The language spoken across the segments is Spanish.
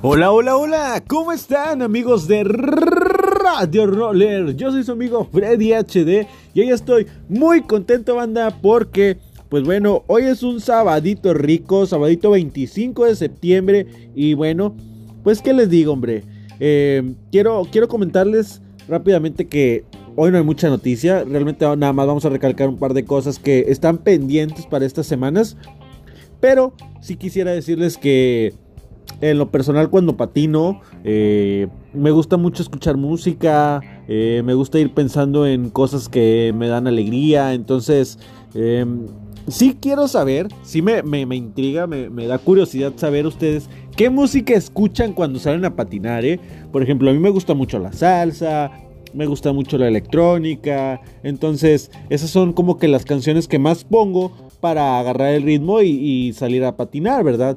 Hola, hola, hola, ¿cómo están amigos de Radio Roller? Yo soy su amigo Freddy HD y hoy estoy muy contento banda porque, pues bueno, hoy es un sabadito rico, sabadito 25 de septiembre y bueno, pues qué les digo hombre, eh, quiero, quiero comentarles rápidamente que hoy no hay mucha noticia, realmente nada más vamos a recalcar un par de cosas que están pendientes para estas semanas, pero sí quisiera decirles que en lo personal cuando patino eh, me gusta mucho escuchar música, eh, me gusta ir pensando en cosas que me dan alegría, entonces eh, sí quiero saber, sí me, intriga, me, da curiosidad saber ustedes qué música escuchan cuando salen a patinar, Por ejemplo, a mí me gusta mucho la salsa, me gusta mucho la electrónica, entonces esas son como que las canciones que más pongo para agarrar el ritmo y salir a patinar, ¿verdad?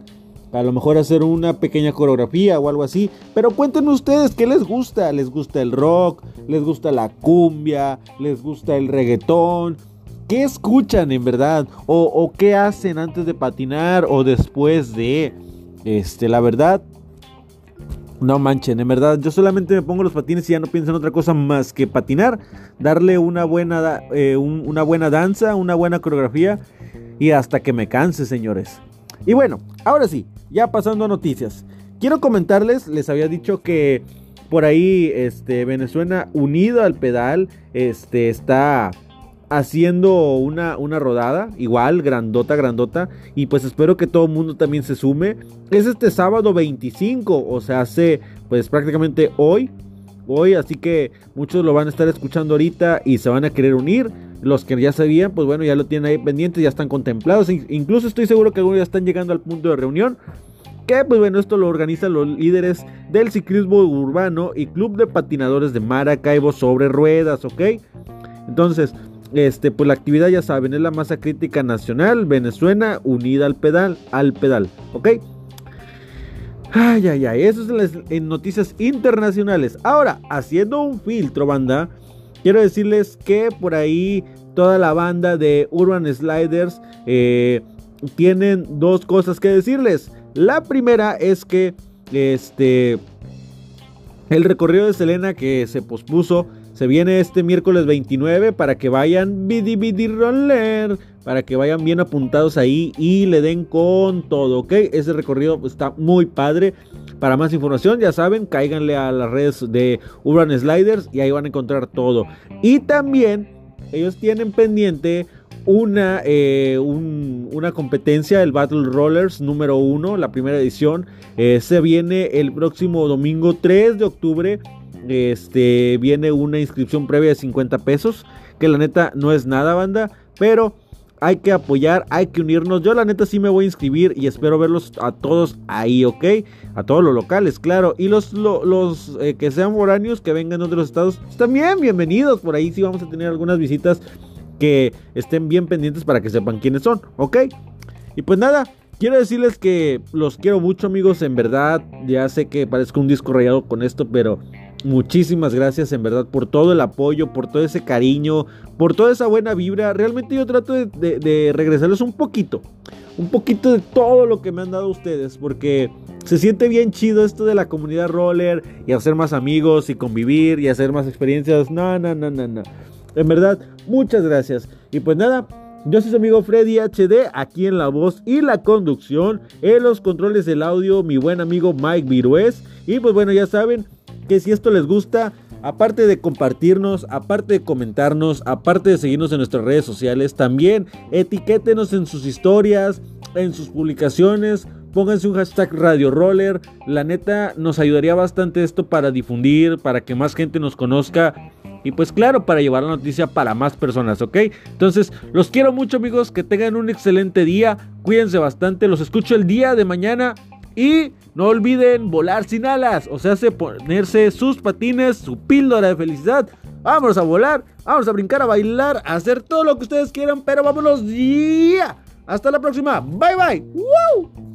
A lo mejor hacer una pequeña coreografía o algo así. Pero cuéntenos ustedes qué les gusta. ¿Les gusta el rock? ¿Les gusta la cumbia? ¿Les gusta el reggaetón? ¿Qué escuchan en verdad? ¿O, qué hacen antes de patinar o después de? Este, la verdad, no manchen, en verdad, yo solamente me pongo los patines y ya no pienso en otra cosa más que patinar, darle una buena, eh, una buena danza, una buena coreografía y hasta que me canse, señores. Y bueno, ahora sí, ya pasando a noticias. Quiero comentarles, les había dicho que por ahí este, Venezuela unido al pedal este, está haciendo una, una rodada, igual, grandota, grandota, y pues espero que todo el mundo también se sume. Es este sábado 25, o sea, hace pues prácticamente hoy, hoy, así que muchos lo van a estar escuchando ahorita y se van a querer unir. Los que ya sabían, pues bueno, ya lo tienen ahí pendiente, ya están contemplados. Incluso estoy seguro que algunos ya están llegando al punto de reunión. Que pues bueno, esto lo organizan los líderes del ciclismo urbano y club de patinadores de Maracaibo sobre ruedas, ¿ok? Entonces, este, pues la actividad ya saben, es la masa crítica nacional, Venezuela unida al pedal, al pedal, ¿ok? Ay, ay, ay, eso es las, en noticias internacionales. Ahora, haciendo un filtro, banda, Quiero decirles que por ahí toda la banda de Urban Sliders eh, tienen dos cosas que decirles. La primera es que este el recorrido de Selena que se pospuso se viene este miércoles 29 para que vayan bidi bidi roller, para que vayan bien apuntados ahí y le den con todo, ¿ok? Ese recorrido está muy padre. Para más información, ya saben, cáiganle a las redes de Urban Sliders y ahí van a encontrar todo. Y también ellos tienen pendiente una, eh, una competencia, el Battle Rollers número 1, la primera edición. Eh, se viene el próximo domingo 3 de octubre. Este viene una inscripción previa de 50 pesos. Que la neta no es nada, banda. Pero hay que apoyar, hay que unirnos. Yo la neta sí me voy a inscribir y espero verlos a todos ahí, ¿ok? A todos los locales, claro. Y los, los, eh, que sean foráneos, que vengan de otros estados, pues también bienvenidos. Por ahí sí vamos a tener algunas visitas que estén bien pendientes para que sepan quiénes son, ¿ok? Y pues nada, quiero decirles que los quiero mucho amigos, en verdad. Ya sé que parezco un disco rayado con esto, pero Muchísimas gracias en verdad por todo el apoyo, por todo ese cariño, por toda esa buena vibra. Realmente yo trato de, regresarles un poquito, un poquito de todo lo que me han dado ustedes, porque se siente bien chido esto de la comunidad roller y hacer más amigos y convivir y hacer más experiencias. No, no, no, no, no. En verdad, muchas gracias. Y pues nada, yo soy su amigo Freddy HD, aquí en la voz y la conducción, en los controles del audio, mi buen amigo Mike Virués. Y pues bueno, ya saben, que si esto les gusta, aparte de compartirnos, aparte de comentarnos, aparte de seguirnos en nuestras redes sociales, también etiquétenos en sus historias, en sus publicaciones. Pónganse un hashtag Radio Roller. La neta nos ayudaría bastante esto para difundir, para que más gente nos conozca. Y pues claro, para llevar la noticia para más personas, ¿ok? Entonces, los quiero mucho amigos, que tengan un excelente día, cuídense bastante, los escucho el día de mañana y no olviden volar sin alas, o sea, ponerse sus patines, su píldora de felicidad. Vamos a volar, vamos a brincar, a bailar, a hacer todo lo que ustedes quieran, pero vámonos ya. Hasta la próxima. Bye bye.